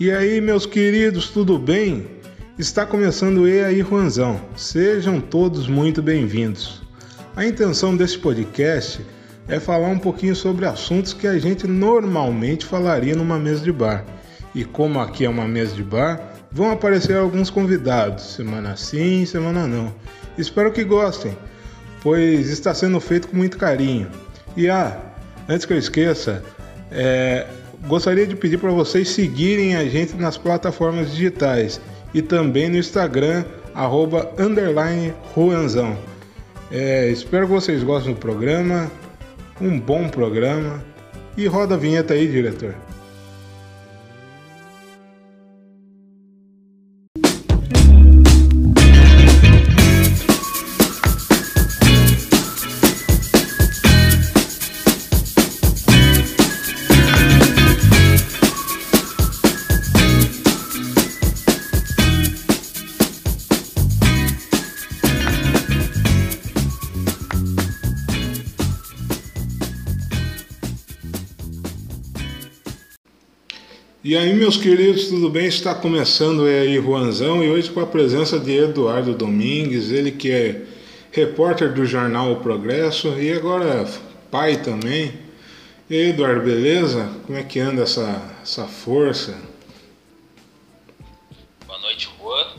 E aí, meus queridos, tudo bem? Está começando o E aí, Juanzão. Sejam todos muito bem-vindos. A intenção desse podcast é falar um pouquinho sobre assuntos que a gente normalmente falaria numa mesa de bar. E como aqui é uma mesa de bar, vão aparecer alguns convidados, semana sim, semana não. Espero que gostem, pois está sendo feito com muito carinho. E ah, antes que eu esqueça, é, gostaria de pedir para vocês seguirem a gente nas plataformas digitais e também no Instagram, arroba. É, espero que vocês gostem do programa, um bom programa e roda a vinheta aí, diretor. E aí, meus queridos, tudo bem? Está começando aí Juanzão e hoje com a presença de Eduardo Domingues, ele que é repórter do jornal O Progresso e agora pai também. E aí, Eduardo, beleza? Como é que anda essa, essa força? Boa noite, Juan.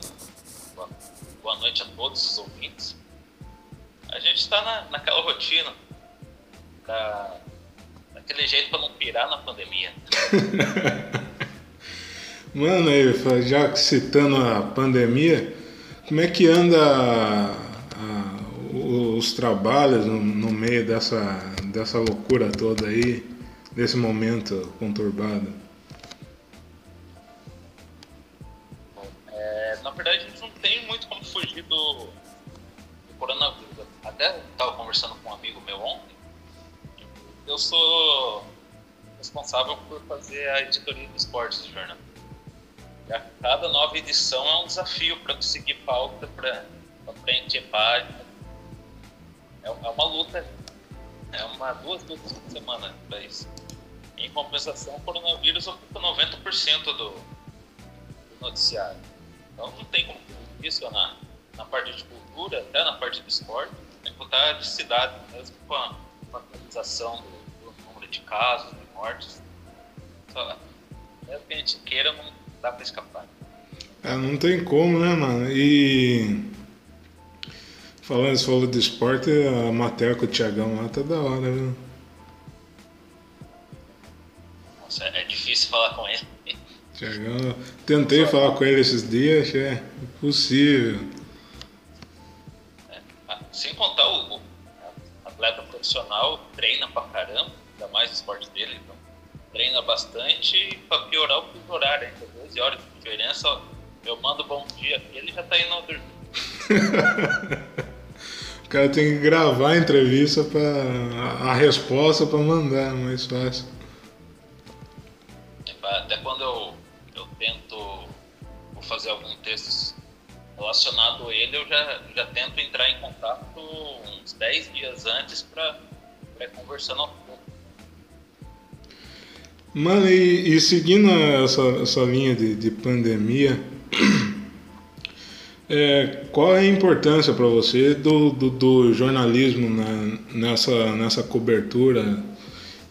Boa noite a todos os ouvintes. A gente está na, naquela rotina, da, daquele jeito para não pirar na pandemia. Mano, aí, já citando a pandemia, como é que anda os trabalhos no, meio dessa, dessa loucura toda aí, desse momento conturbado? É, na verdade, a gente não tem muito como fugir do, do coronavírus. Até estava conversando com um amigo meu ontem. Eu sou responsável por fazer a editoria de esportes do jornal cada nova edição é um desafio para conseguir pauta, para preencher página. É, é uma luta, é uma duas lutas por semana para isso. Em compensação, o coronavírus ocupa 90% do, do noticiário. Então não tem como isso na, na parte de cultura, até na parte de esporte, tem que botar de cidade mesmo com a, com a atualização do, do, número de casos, de mortes. Só, mesmo que a gente queira, não dá pra escapar. É, não tem como, né, mano? E. Falando, você falou de esporte, a matéria com o Thiagão lá tá da hora, viu? Nossa, é difícil falar com ele. Thiagão, tentei Só... falar com ele esses dias, achei é impossível. É, sem contar o, o, atleta profissional, treina pra caramba, ainda mais o esporte dele, então treina bastante pra piorar o horário ainda 12 horas de diferença, eu mando bom dia ele já tá indo dormir. o cara tem que gravar a entrevista para a resposta para mandar, mais fácil. Até quando eu, eu tento vou fazer algum texto relacionado a ele, eu já, já tento entrar em contato uns 10 dias antes para conversar no Mano, e, e seguindo essa, essa linha de, de pandemia, é, qual é a importância para você do, do, do jornalismo na, nessa, nessa cobertura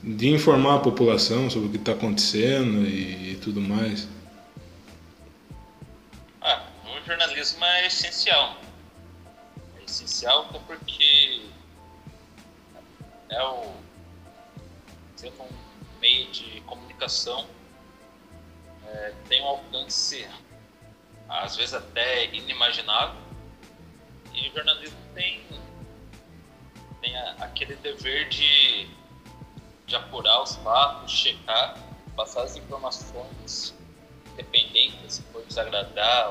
de informar a população sobre o que está acontecendo e, e, tudo mais? Ah, o jornalismo é essencial. É essencial porque é o. meio de comunicação é, tem um alcance, às vezes até inimaginável, e o jornalismo tem, tem aquele dever de, de apurar os fatos, checar, passar as informações independentes, se for desagradar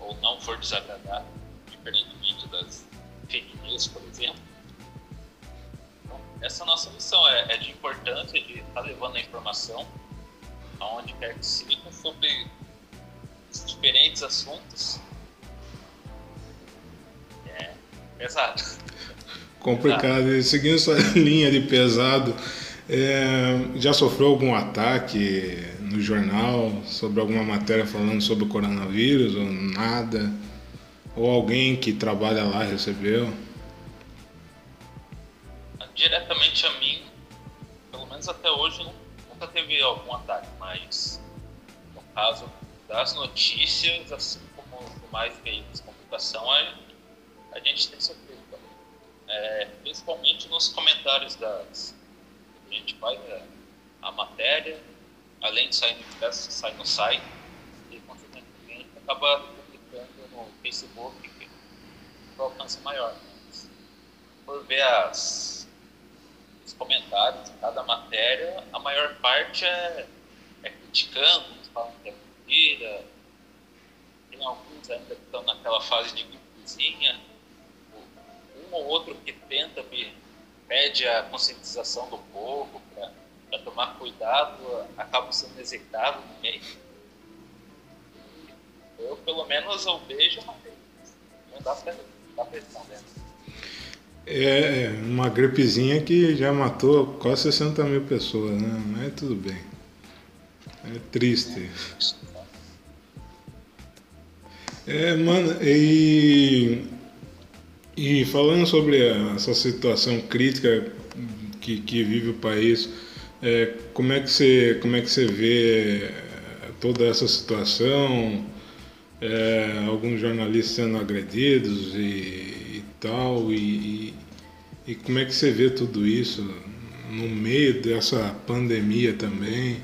ou, ou não for desagradar, diferentemente das fake news, por exemplo essa nossa missão é, é de importância de estar tá levando a informação aonde quer que seja sobre diferentes assuntos. É pesado. Complicado. E seguindo sua linha de pesado, é, já sofreu algum ataque no jornal sobre alguma matéria falando sobre o coronavírus ou nada? Ou alguém que trabalha lá recebeu? Diretamente a mim, pelo menos até hoje, nunca teve algum ataque, mas no caso das notícias, assim como mais veículos de comunicação, a, a gente tem sofrido também. É, principalmente nos comentários das. A gente faz a, a matéria, além de sair no impresso, sai no site, e consequentemente acaba publicando no Facebook, que o alcance maior. Mas, por ver as, comentários de cada matéria, a maior parte é, é criticando, falam que é mentira, tem alguns ainda que estão naquela fase de gripezinha, um ou outro que tenta, pede a conscientização do povo para tomar cuidado, acabo sendo executado no meio. Eu, pelo menos, eu vejo uma Não dá para pressão dentro. É, uma gripezinha que já matou quase 60 mil pessoas, né? Mas tudo bem. É triste. É, mano, e, e falando sobre essa situação crítica que, que vive o país, é, como, é que você, como é que você vê é, toda essa situação? É, alguns jornalistas sendo agredidos e, e tal, e, e, como é que você vê tudo isso no meio dessa pandemia também?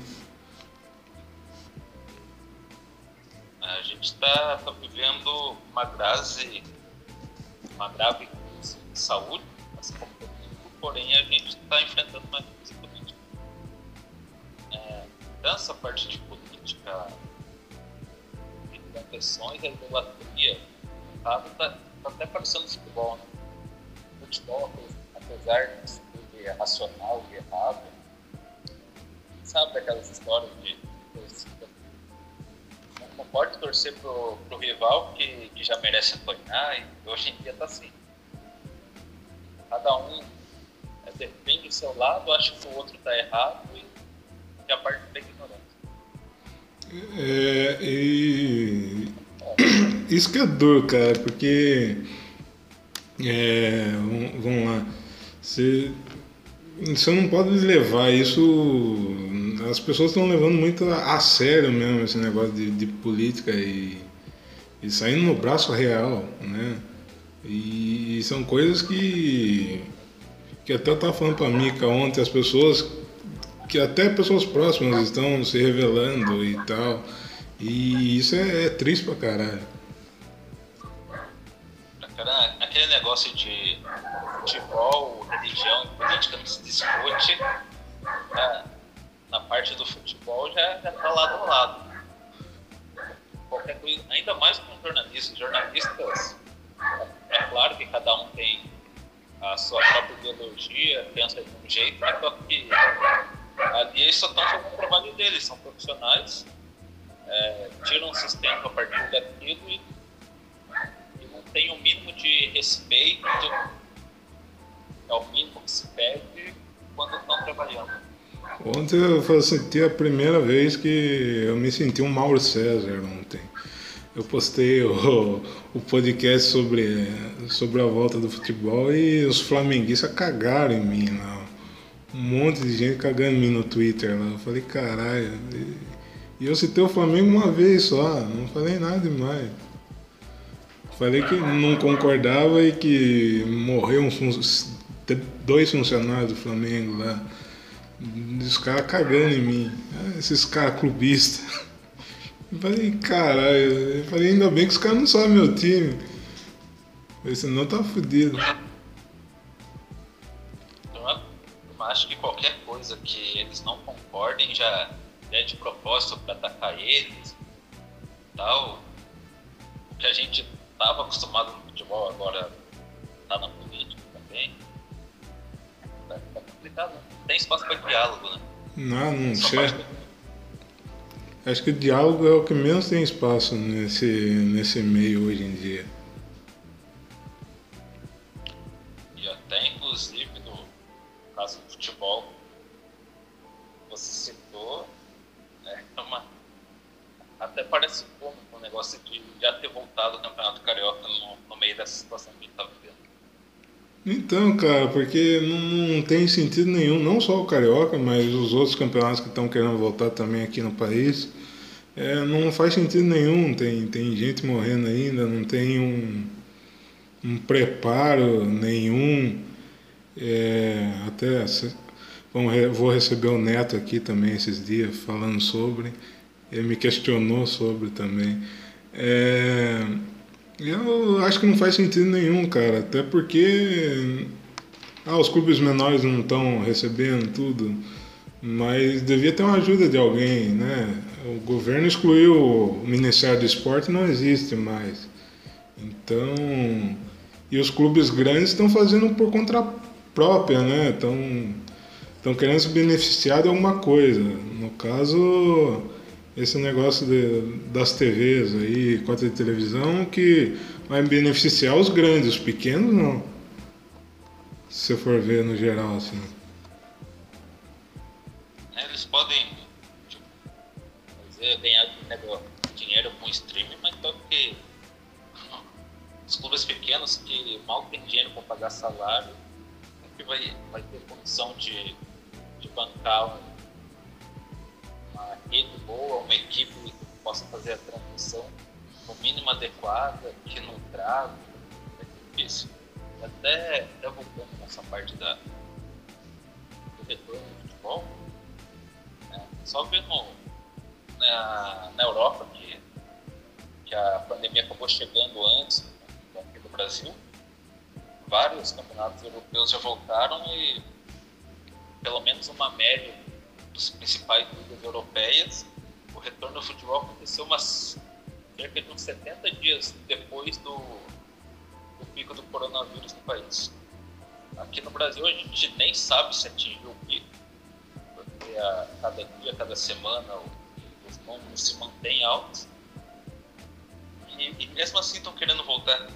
A gente está tá vivendo uma grave, uma grave crise de saúde, porém a gente está enfrentando uma crise essa parte de política, de confessões, a idolatria, tá, tá, tá até parecendo futebol, né? Futebol, apesar de ser racional e errado, sabe daquelas histórias de torcida? Não pode torcer pro, pro rival que, que já merece apanhar, e hoje em dia tá assim. Cada um é, defende o seu lado, acha que o outro tá errado e a parte da ignorância. É, e isso que é duro, cara, porque é, vamos lá, você, você não pode levar isso. As pessoas estão levando muito a, sério mesmo esse negócio de, de política e, e saindo no braço real, né? E, e são coisas que, que até eu falando para a Mica ontem, as pessoas que até pessoas próximas estão se revelando e tal. E isso é, é triste pra caralho. Aquele negócio de futebol, religião política não se discute. Na, na parte do futebol já, já tá lado a lado. Qualquer coisa, ainda mais com jornalistas. Jornalistas, é claro que cada um tem a sua própria ideologia, pensa de um jeito, mas só que Ali eles só estão fazendo o trabalho deles, são profissionais, é, tiram sustento a partir daquilo e, e não tem o mínimo de respeito, é o mínimo que se pede quando estão trabalhando. Ontem eu senti a primeira vez que eu me senti um Mauro César ontem. Eu postei o, o podcast sobre, sobre a volta do futebol e os flamenguistas cagaram em mim. Não um monte de gente cagando em mim no Twitter lá. Eu falei, caralho. E eu citei o Flamengo uma vez só, não falei nada demais. Falei que não concordava e que morreu uns dois funcionários do Flamengo lá. Os caras cagando em mim. Ah, esses caras clubistas. Eu falei, caralho. Eu falei, ainda bem que os caras não sabem meu time. Falei, senão tá fudido. acho que qualquer coisa que eles não concordem já é de propósito para atacar eles tal. O que a gente estava acostumado no futebol agora está na política também. Complicado, né? Não tem espaço para diálogo, né? Não, não sei. Acho que o diálogo é o que menos tem espaço nesse, nesse meio hoje em dia. E até inclusive caso do futebol, você citou, né, parece cômico o negócio de já ter voltado ao Campeonato Carioca no, no meio dessa situação que a gente tá vivendo. Então, cara, porque não, não, tem sentido nenhum, não só o Carioca, mas os outros campeonatos que estão querendo voltar também aqui no país. É, não faz sentido nenhum, tem, tem gente morrendo ainda, não tem um, um preparo nenhum. É, até vou receber o Neto aqui também esses dias falando sobre. Ele me questionou sobre também. É, eu acho que não faz sentido nenhum, cara. Até porque ah, os clubes menores não estão recebendo tudo. Mas devia ter uma ajuda de alguém, né? O governo excluiu o Ministério do Esporte não existe mais. Então. E os clubes grandes estão fazendo por conta própria, né? Estão, estão querendo se beneficiar de alguma coisa. No caso esse negócio de, das TVs aí, cota de televisão, que vai beneficiar os grandes, os pequenos não. Se você for ver no geral, assim. É, eles podem tipo, fazer, ganhar dinheiro com streaming, mas só que os clubes pequenos que mal têm dinheiro para pagar salário, que vai, vai ter condição de, de bancar uma rede boa, uma equipe que possa fazer a transmissão no mínimo adequada, que não trave, é difícil. Até, até voltando nessa parte da, do retorno do futebol, né, só vendo na, na Europa que, que a pandemia acabou chegando antes aqui do Brasil, vários campeonatos europeus já voltaram e pelo menos uma média dos principais ligas europeias, o retorno ao futebol aconteceu umas cerca de uns 70 dias depois do, do pico do coronavírus no país. Aqui no Brasil a gente nem sabe se atingiu o pico, porque a cada dia, a cada semana os números se mantêm altos. E, e mesmo assim estão querendo voltar.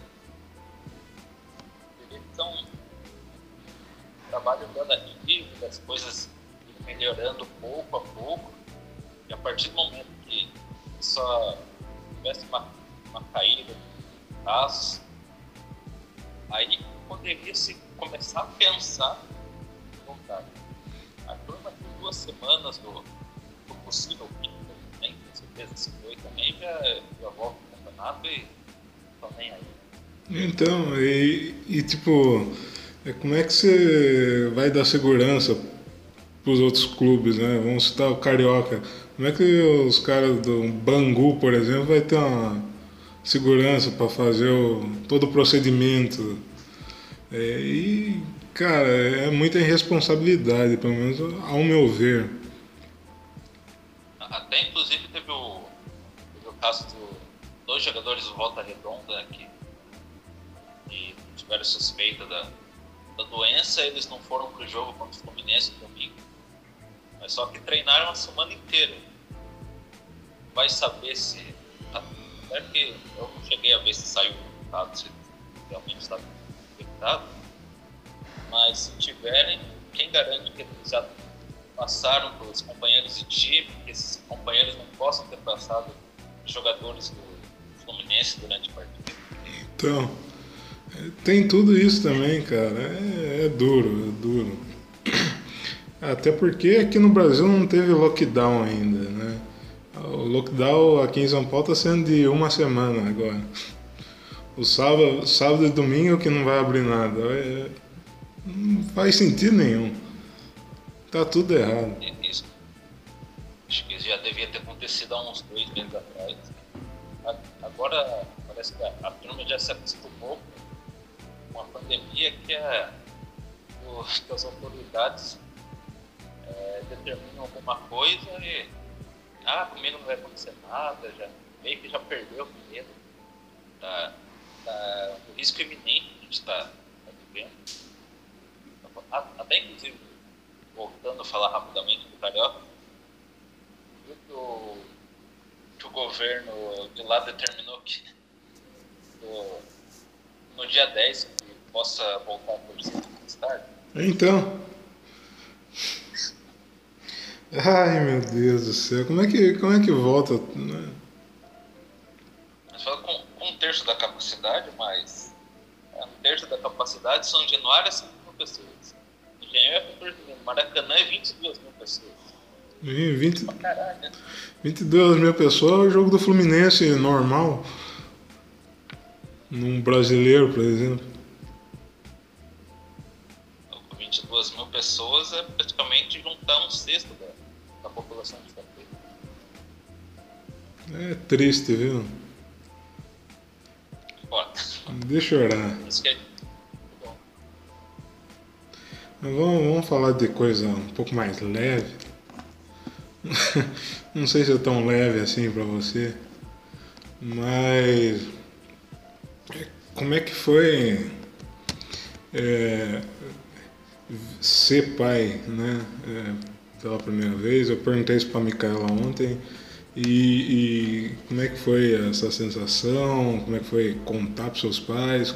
Então, um trabalho gradativo, das coisas melhorando pouco a pouco, e a partir do momento que só tivesse uma, uma caída de casos, aí poderia se começar a pensar em voltar. A turma de duas semanas do, do possível pico, nem com certeza se foi também, já, já volta no campeonato e estão nem aí. Então, e, e tipo, é, como é que você vai dar segurança para os outros clubes, né? Vamos citar o Carioca. Como é que os caras do Bangu, por exemplo, vai ter uma segurança para fazer o, todo o procedimento? É, e, cara, é muita irresponsabilidade, pelo menos ao meu ver. Até inclusive teve o, teve o caso do dois jogadores do Volta Redonda que, que tiveram suspeita da, da doença, eles não foram para o jogo contra o Fluminense no domingo mas só que treinaram a semana inteira. Vai saber se. Tá, é que eu não cheguei a ver se saiu o resultado, se realmente está infectado. Mas se tiverem, quem garante que eles já passaram para os companheiros de time, que esses companheiros não possam ter passado jogadores do Fluminense durante a partida? Então, é, tem tudo isso também, cara. É, é duro, é duro. Até porque aqui no Brasil não teve lockdown ainda, né? O lockdown aqui em São Paulo está sendo de uma semana agora. O sábado, sábado e domingo que não vai abrir nada. É, não faz sentido nenhum. Tá tudo errado. Isso. Acho que já devia ter acontecido há uns dois meses atrás. Agora parece que a, a turma já se acostumou com a pandemia que, é, que as autoridades é, determinam alguma coisa e ah, comigo não vai acontecer nada, já, meio que já perdeu o medo da, da, do risco iminente que a gente está tá vivendo. Até inclusive, voltando a falar rapidamente do Carioca, viu que o, que o governo de lá determinou que do, no dia 10 que possa voltar a torcida mais tarde? Então. Ai meu Deus do céu, como é que, como é que volta? Né? terço da capacidade, mas é, um terço da capacidade São Januário é 5 mil pessoas. Engenheiro é 14 mil. Maracanã é 22 mil pessoas. E 20, Pra caralho, né? 22 mil pessoas é o jogo do Fluminense normal. Num brasileiro, por exemplo. 22 mil pessoas é praticamente juntar um sexto da, da população de Paulo. É triste, viu? Foda. Deixa eu orar. É. Mas Vamos, vamos falar de coisa um pouco mais leve. Não sei se é tão leve assim pra você, mas como é que foi é, ser pai, né? é, pela primeira vez. Eu perguntei isso pra Micaela ontem. E, e como é que foi essa sensação? Como é que foi contar pros seus pais?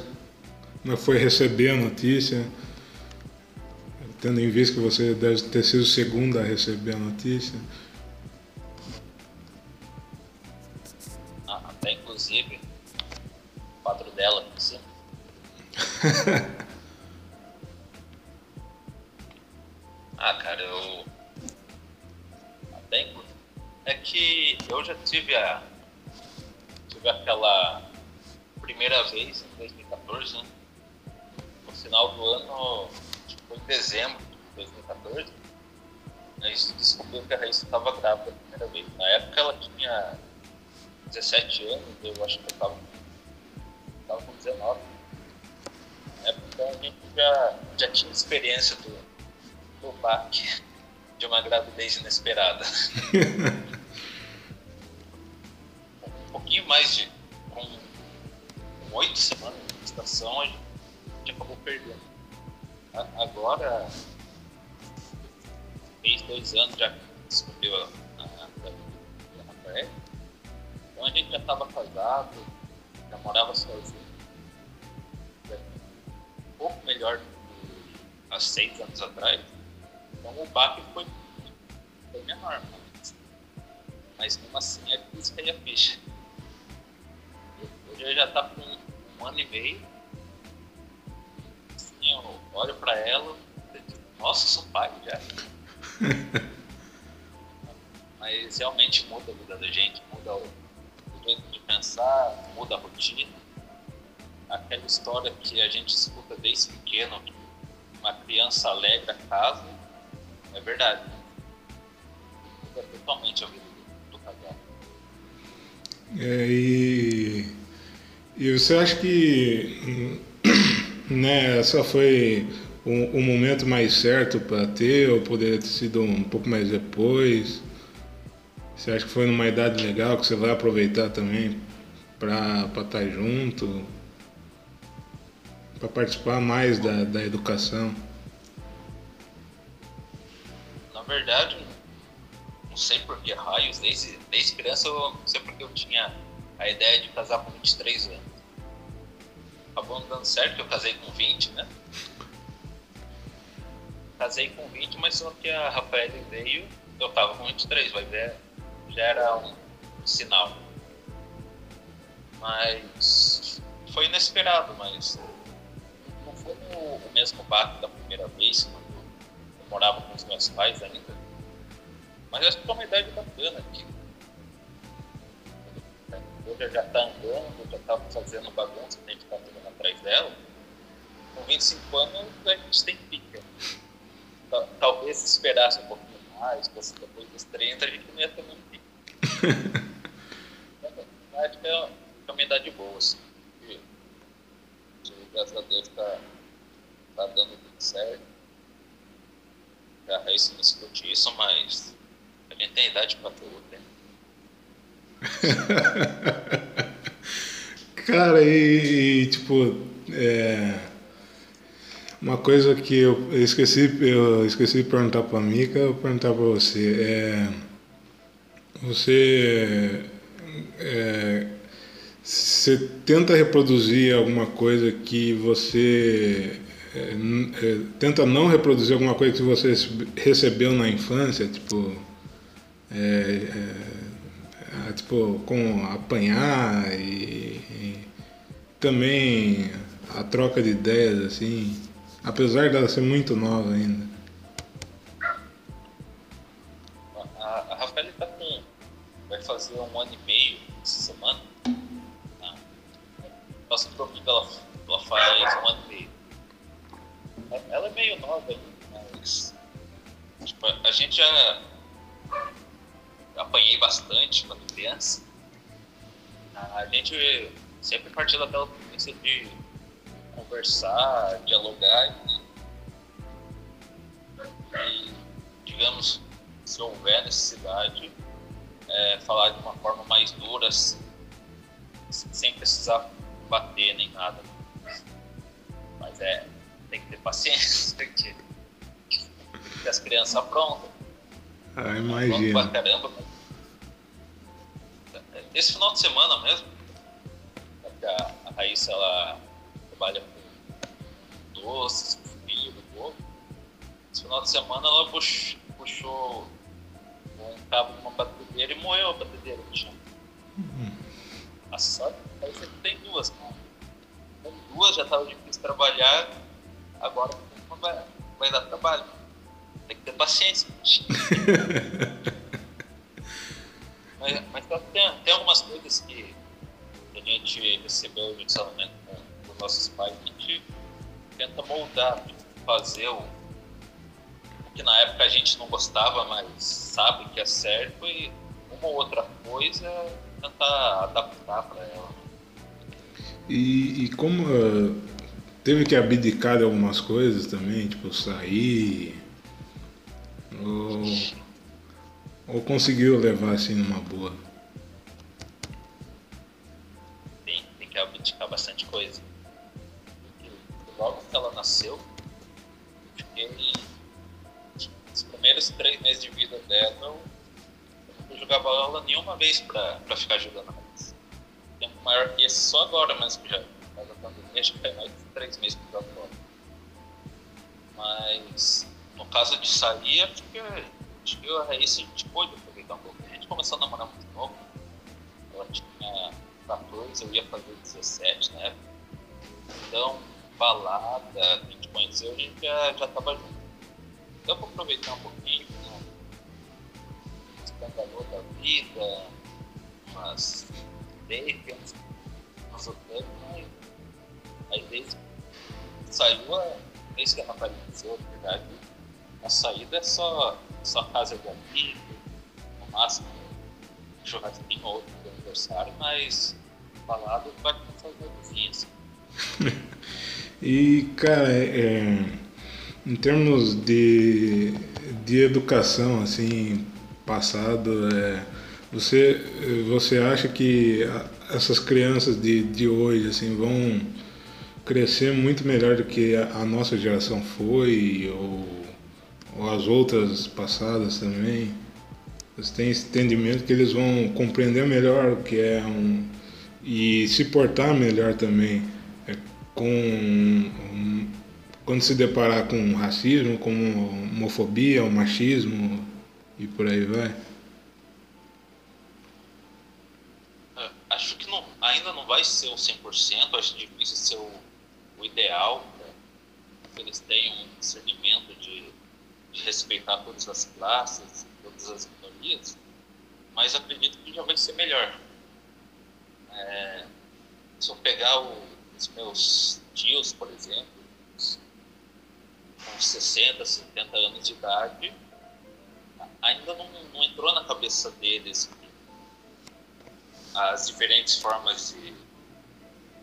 Como é que foi receber a notícia? Tendo em vista que você deve ter sido o segundo a receber a notícia. Ah, até inclusive o quadro dela aqui eu já tive a. Tive aquela primeira vez em 2014, né? No final do ano, foi em dezembro de 2014. A gente descobriu que a Raíssa estava grávida a primeira vez. Na época ela tinha 17 anos, eu acho que eu tava, tava com 19. Na época a gente já, já tinha experiência do, do baque de uma gravidez inesperada. mais de. com oito semanas de gestação, a gente, acabou perdendo. Agora, fez dois anos já descobriu a, a, a Rafael. Então a gente já estava casado, já morava sozinho. Já Um pouco melhor do que há seis anos atrás. Então o baque foi, foi menor, mas, mas mesmo assim é isso que aí a ficha. Hoje ele já tá com um ano e meio. Assim, eu olho pra ela, eu digo, nossa, sou pai já. Mas realmente muda a vida da gente, muda o, o jeito de pensar, muda a rotina. Aquela história que a gente escuta desde pequeno, que uma criança alegra a casa, é verdade. Muda totalmente a vida do, do casal. É, e, e você acha que né, essa foi o, o momento mais certo para ter ou poderia ter sido um pouco mais depois? Você acha que foi numa idade legal que você vai aproveitar também para estar junto? Para participar mais da, da educação? Na verdade, não sei por que raios, desde, desde criança eu não sei porque eu tinha a ideia de casar com 23 anos. Acabou não dando certo, que eu casei com 20, né? Casei com 20, mas só que a Rafaela veio, eu tava com 23, vai ver, já era um sinal. Mas foi inesperado, mas não foi o, mesmo baque da primeira vez, quando eu morava com os meus pais ainda. Mas acho que foi uma idade bacana que hoje já tá andando, já tá fazendo bagunça, gente tá andando atrás dela. Com 25 anos a gente tem pica. Ta- Talvez se esperasse um pouquinho mais, fosse depois dos 30, a gente não ia ter muito pica. Que é é uma idade boa, assim. E, graças a Deus tá, tá dando tudo certo. Raíssa não escute isso, mas a gente tem idade pra tudo, né? Cara, e, e, tipo, é, uma coisa que eu esqueci, eu esqueci de perguntar pra Mica, eu vou perguntar pra você. É, você, é, você tenta reproduzir alguma coisa que você é, é, tenta não reproduzir alguma coisa que você recebeu na infância, tipo, é, é, ah, tipo, com apanhar e, também a troca de ideias, assim, apesar dela ser muito nova ainda. A, a Rafaela tá com. vai fazer um ano e meio essa semana. Tá? Nossa profida ela, ela faz um ano e meio. Ela é meio nova ainda, mas. Tipo, a gente já apanhei bastante quando criança. A gente sempre partiu daquela premissa de conversar, dialogar e, digamos, se houver necessidade, é, falar de uma forma mais dura, sem precisar bater nem nada. Mas é, tem que ter paciência, porque as crianças aprontam. Ah, imagina. Pra caramba. Esse final de semana mesmo, a, a Raíssa ela trabalha com doces, com filho, bolo. Esse final de semana ela puxou, puxou um cabo de uma batedeira e moeu a batedeira no chão. Uhum. A sorte é que tem duas, né? Com duas já estava difícil trabalhar, agora vai, vai dar trabalho. Tem que ter paciência. mas mas tem, tem algumas coisas gente recebeu de ensinamento com nossos pais a gente tenta moldar, fazer o, o que na época a gente não gostava, mas sabe que é certo e uma ou outra coisa tentar adaptar para ela. E, e como uh, teve que abdicar de algumas coisas também, tipo sair, ou, ou conseguiu levar assim numa boa? Abdicar bastante coisa. Porque logo que ela nasceu, fiquei. Os primeiros três meses de vida dela, eu não jogava aula nenhuma vez pra, pra ficar ajudando mais. Tempo maior que esse só agora que já. Mas a pandemia que foi mais de três meses que eu fora. Mas no caso de sair, acho que, acho que a Raíssa a gente pôde aproveitar um pouco. A gente começou a namorar muito novo. Ela tinha 14, eu ia fazer 17 na época. Então, balada, a gente conheceu, a gente já, já tava junto. Deu pra aproveitar um pouquinho, né? Escandalou da vida, umas dates, umas hotéis, mas aí desde saiu a. Desde que a Natália nasceu, na verdade, a saída é só, só casa de amigo, no máximo churrasquinho ou outro aniversário, mas balada vai com essas vizinhas. e, cara, é, em termos de, de educação, assim, passado, é, você, você acha que essas crianças de, de hoje, assim, vão crescer muito melhor do que a, a nossa geração foi, ou ou as outras passadas também, eles têm esse entendimento que eles vão compreender melhor o que é um e se portar melhor também é, com um, quando se deparar com racismo, com homofobia, o machismo e por aí vai. É, acho que não, ainda não vai ser o 100%, acho difícil ser o, o ideal, né? eles têm um discernimento de de respeitar todas as classes, todas as minorias, mas acredito que já vai ser melhor. É, se eu pegar o, os meus tios, por exemplo, com 60, 70 anos de idade, ainda não, não entrou na cabeça deles as diferentes formas de,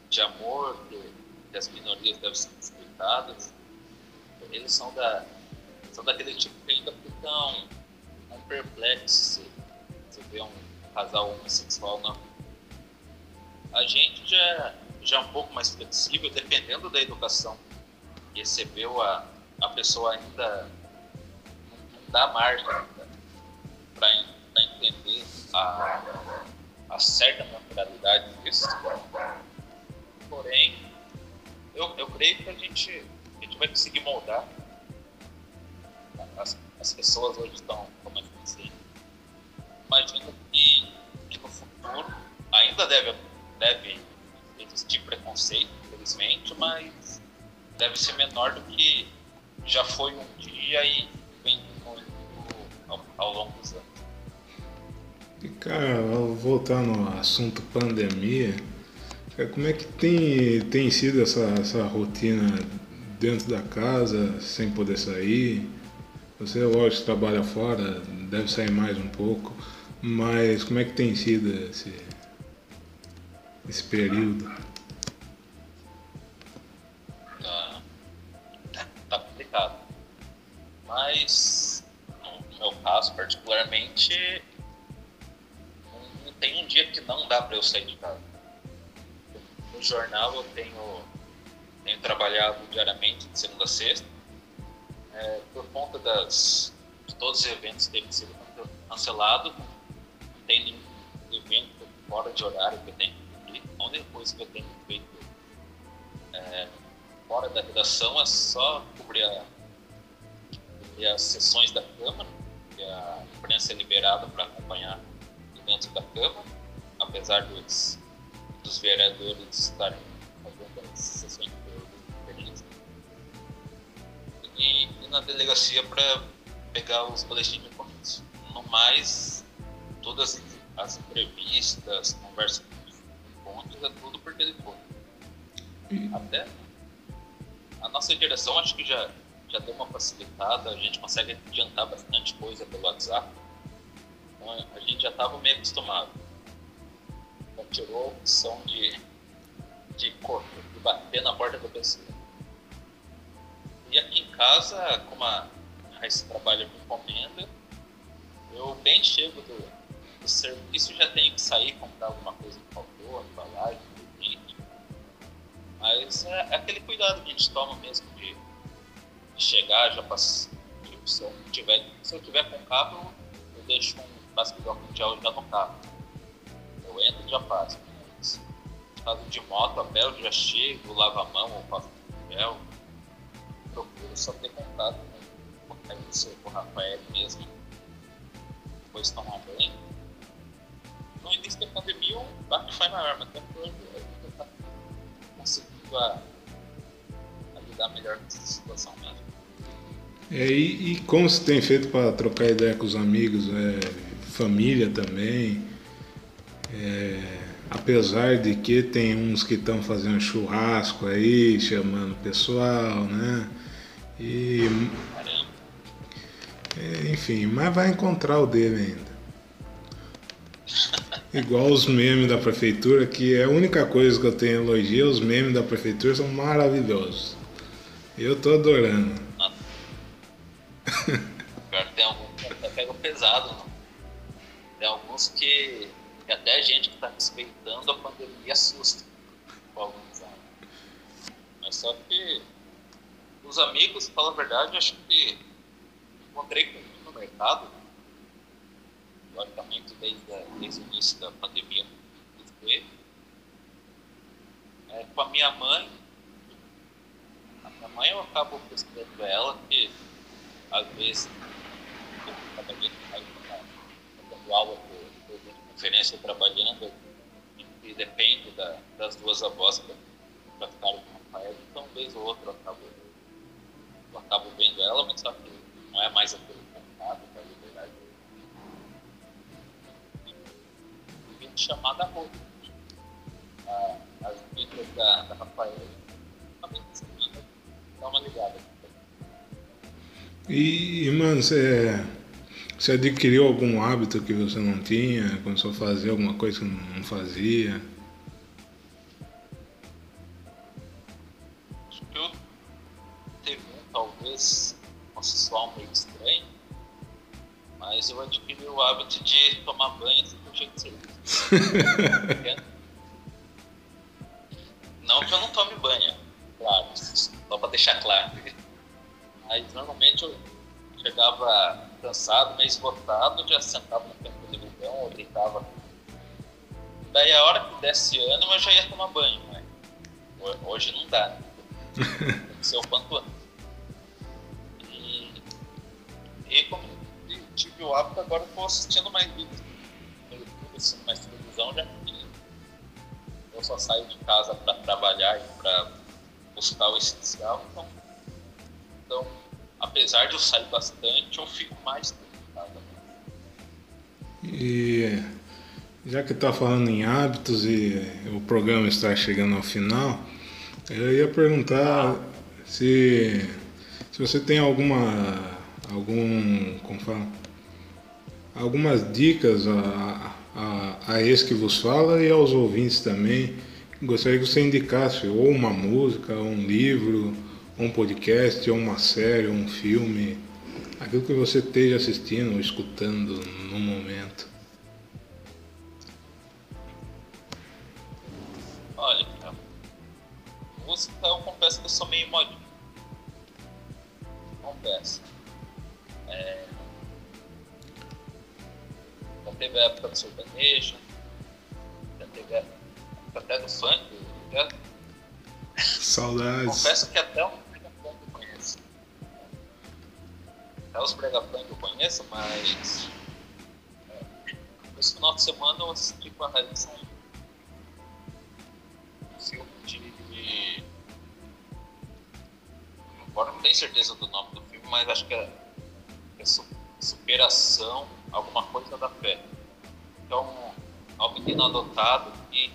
de amor que, que as minorias devem ser respeitadas. Eles são da, são daquele tipo que ainda ficam perplexos se você vê um casal homossexual na A gente já, já é um pouco mais flexível, dependendo da educação que recebeu, a, a pessoa ainda não, dá margem para entender a, a certa naturalidade disso. Porém, eu, eu creio que a gente, a gente vai conseguir moldar as, as pessoas hoje estão, como é dizer, imagino que, no futuro ainda deve, deve existir preconceito, infelizmente, mas deve ser menor do que já foi um dia e vem ao, ao longo dos anos. E cara, voltando ao assunto pandemia, como é que tem, tem sido essa, essa rotina dentro da casa, sem poder sair? Você, lógico, trabalha fora, deve sair mais um pouco, mas como é que tem sido esse, esse período? Tá, tá complicado. Mas, no meu caso, particularmente, não tem um dia que não dá para eu sair de casa. No jornal eu tenho, tenho trabalhado diariamente, de segunda a sexta, é, por conta das, de todos os eventos terem sido cancelados, tem evento fora de horário que eu tenho que. A única coisa que eu tenho feito é, fora da redação é só cobrir, a, cobrir as sessões da Câmara, que a imprensa é liberada para acompanhar dentro da Câmara, apesar dos, dos vereadores estarem fazendo as sessões E, e na delegacia para pegar os boletins de ocorrência. No mais, todas as entrevistas, conversas com encontros, é tudo por telefone. Até a nossa direção acho que já, já deu uma facilitada, a gente consegue adiantar bastante coisa pelo WhatsApp. Então a gente já estava meio acostumado. Então tirou a opção de, de correr, de bater na porta da pessoa. E aqui em casa, como a Raíssa trabalha com encomenda, eu bem chego do, do serviço já tenho que sair comprar alguma coisa que faltou, embalagem, produto. Mas é, é, aquele cuidado que a gente toma mesmo de, de chegar, já passar. Tipo, se eu tiver, se eu tiver com carro, eu deixo um frasco de álcool gel já no carro. Eu entro e já passo. Mas, caso de moto, a pé, eu já chego, lavo a mão ou faço gel procuro só ter contato com o Rafael mesmo, depois tomar banho. No início da pandemia, o baque foi maior, mas até hoje a gente está conseguindo a, a, lidar melhor com essa situação mesmo. É, e, e, como você tem feito para trocar ideia com os amigos, é, família também? É, apesar de que tem uns que estão fazendo churrasco aí, chamando o pessoal, né? E. É, enfim, mas vai encontrar o dele ainda. Igual os memes da prefeitura, que é a única coisa que eu tenho elogio, os memes da prefeitura são maravilhosos. Eu tô adorando. tem alguns que pegam pesado, né? Tem alguns que, que até a gente que está respeitando a pandemia assusta com. Mas só que os amigos, fala a verdade, acho que encontrei com no mercado, logicamente desde, desde o início da pandemia, é, com a minha mãe. A minha mãe eu acabo pesquisando ela, que às vezes eu trabalhei dando aula por conferência trabalhando, e depende da, das duas avós para ficarem com o Rafael, então, vez ou outra eu acabo acabo vendo ela, mas só que não é mais aquele contato com a liberdade. E vim chamar da roupa. As dicas da, da Rafaela, semana, dá uma ligada. E, mano, você, você adquiriu algum hábito que você não tinha? Começou a fazer alguma coisa que não fazia? Talvez possa soar meio estranho, mas eu adquiri o hábito de tomar banho assim por jeito de serviço. não que eu não tome banho, claro, só para deixar claro. Mas normalmente eu chegava cansado, meio esgotado, já sentava no canto do televisão ou deitava. Daí a hora que desse ânimo eu já ia tomar banho, mas hoje não dá. Né? Tem que ser o quanto antes. E como tive o hábito, agora estou assistindo mais vídeos no YouTube, assistindo mais televisão, já que eu só saio de casa para trabalhar e para buscar o essencial, então, então, apesar de eu sair bastante, eu fico mais tempo em casa. E já que está falando em hábitos e o programa está chegando ao final, eu ia perguntar ah. se, se você tem alguma algum como fala, algumas dicas a, a, a esse que vos fala e aos ouvintes também. Gostaria que você indicasse ou uma música, ou um livro, ou um podcast, ou uma série, ou um filme, aquilo que você esteja assistindo ou escutando no momento. Teve a época do sertanejo, já teve a época até do funk, já... Saudades. Confesso que até um brega funk eu conheço. Até os brega funk eu conheço, mas... É, esse final de semana eu assisti com a Raíssa um filme de... Agora não tenho certeza do nome do filme, mas acho que é superação, alguma coisa da fé. Então, é um menino adotado que,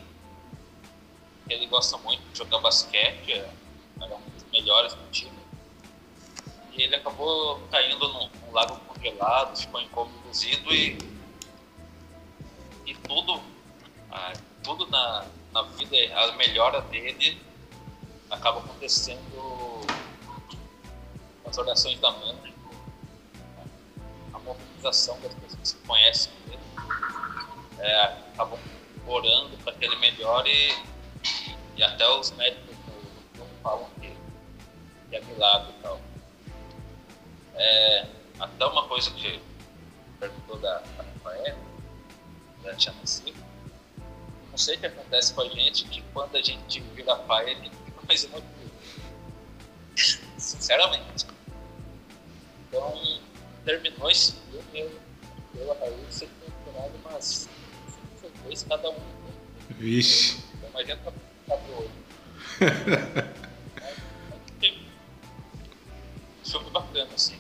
que ele gosta muito de jogar basquete, é, era um dos melhores do time. E ele acabou caindo num, num lago congelado, ficou incomuzido e, e tudo, tudo na, na vida, a melhora dele acaba acontecendo nas orações da mãe mobilização das pessoas que conhecem ele, é, acabam orando para que ele melhore e até os médicos não falam que, que é milagre e tal. É, até uma coisa que perguntou da, da Rafael, da Tia não sei o que acontece com a gente que quando a gente vira pai, a gente fica mais emotivo. Sinceramente. Então, terminou esse filme, eu, eu a Raíssa tinha umas vezes cada um. Vixe. Então imagina pra olho. filme bacana, assim.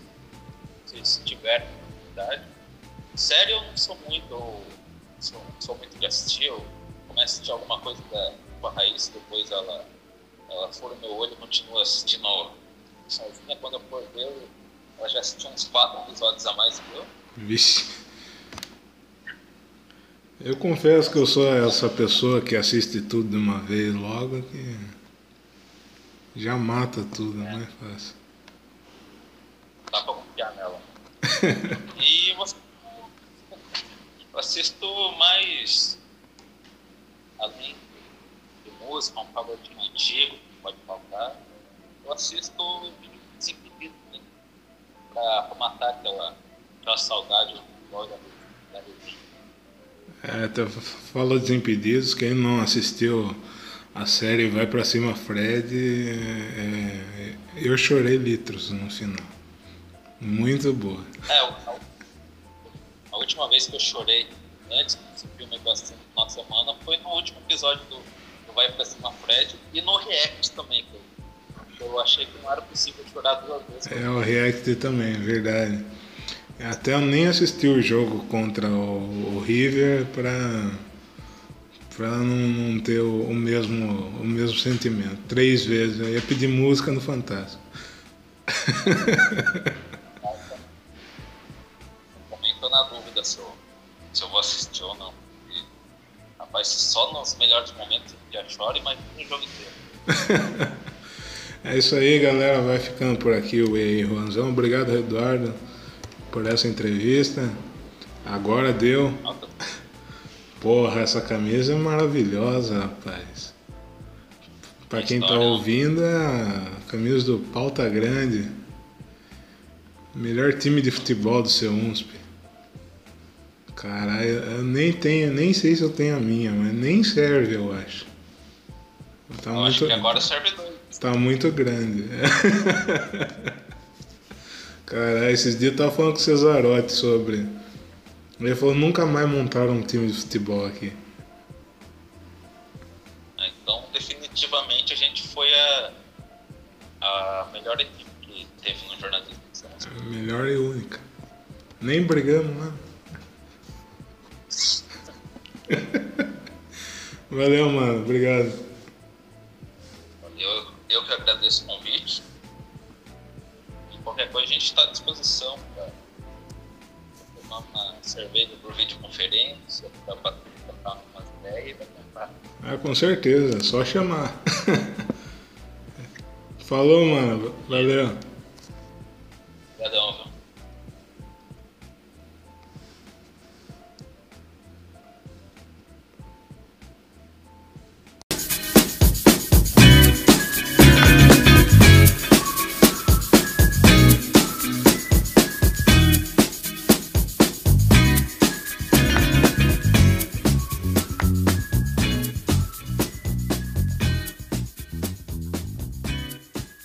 Se, se tiver oportunidade. Sério, eu não sou muito. Sou, sou muito de assistir. Eu começo a assistir alguma coisa da, com a Raíssa, depois ela, ela fura meu olho e continua assistindo sozinha. Quando eu for ver, ela já assistiu uns quatro episódios a mais que eu. Vixe. Eu confesso que eu sou essa pessoa que assiste tudo de uma vez logo, que já mata tudo, é. não é fácil. Dá pra confiar nela. e você... eu assisto mais além de música, um pagodinho antigo, pode faltar. Eu assisto para matar aquela, aquela saudade do da, da É, falou Desimpedidos, quem não assistiu a série Vai Pra Cima Fred, é, eu chorei litros no final. Muito boa. É, a, a última vez que eu chorei antes desse filme no final de semana foi no último episódio do, do Vai Pra Cima Fred e no React também, que eu eu achei que não era possível chorar duas vezes. É, o React também, é verdade. Até eu nem assisti o jogo contra o, o River para para não, não, ter o, o, mesmo o mesmo sentimento. Três vezes. Eu ia pedir música no Fantástico. Também na dúvida se eu, se eu vou assistir ou não. Porque, rapaz, só nos melhores momentos já choro, imagina o jogo inteiro. É isso aí, galera. Vai ficando por aqui o E Juanzão. Obrigado, Eduardo, por essa entrevista. Agora deu. Porra, essa camisa é maravilhosa, rapaz. Para quem tá ouvindo, é a camisa do Pauta Grande. Melhor time de futebol do seu UNSP. Caralho, eu nem tenho, nem sei se eu tenho a minha, mas nem serve, eu acho. Tá eu muito... acho que agora serve dois. Tá muito grande. Cara, esses dias eu tava falando com o Cesarotti sobre. Ele falou nunca mais montaram um time de futebol aqui. É, definitivamente a gente foi a, a melhor equipe que teve no jornalismo. A melhor e única. Nem brigamos, mano. Valeu, mano. Obrigado. Eu, eu que agradeço o é, qualquer coisa, a gente está à disposição para tomar uma cerveja por videoconferência, para trocar umas ideias e para Ah, com certeza, é só chamar. Falou, mano. Valeu. Obrigadão, viu?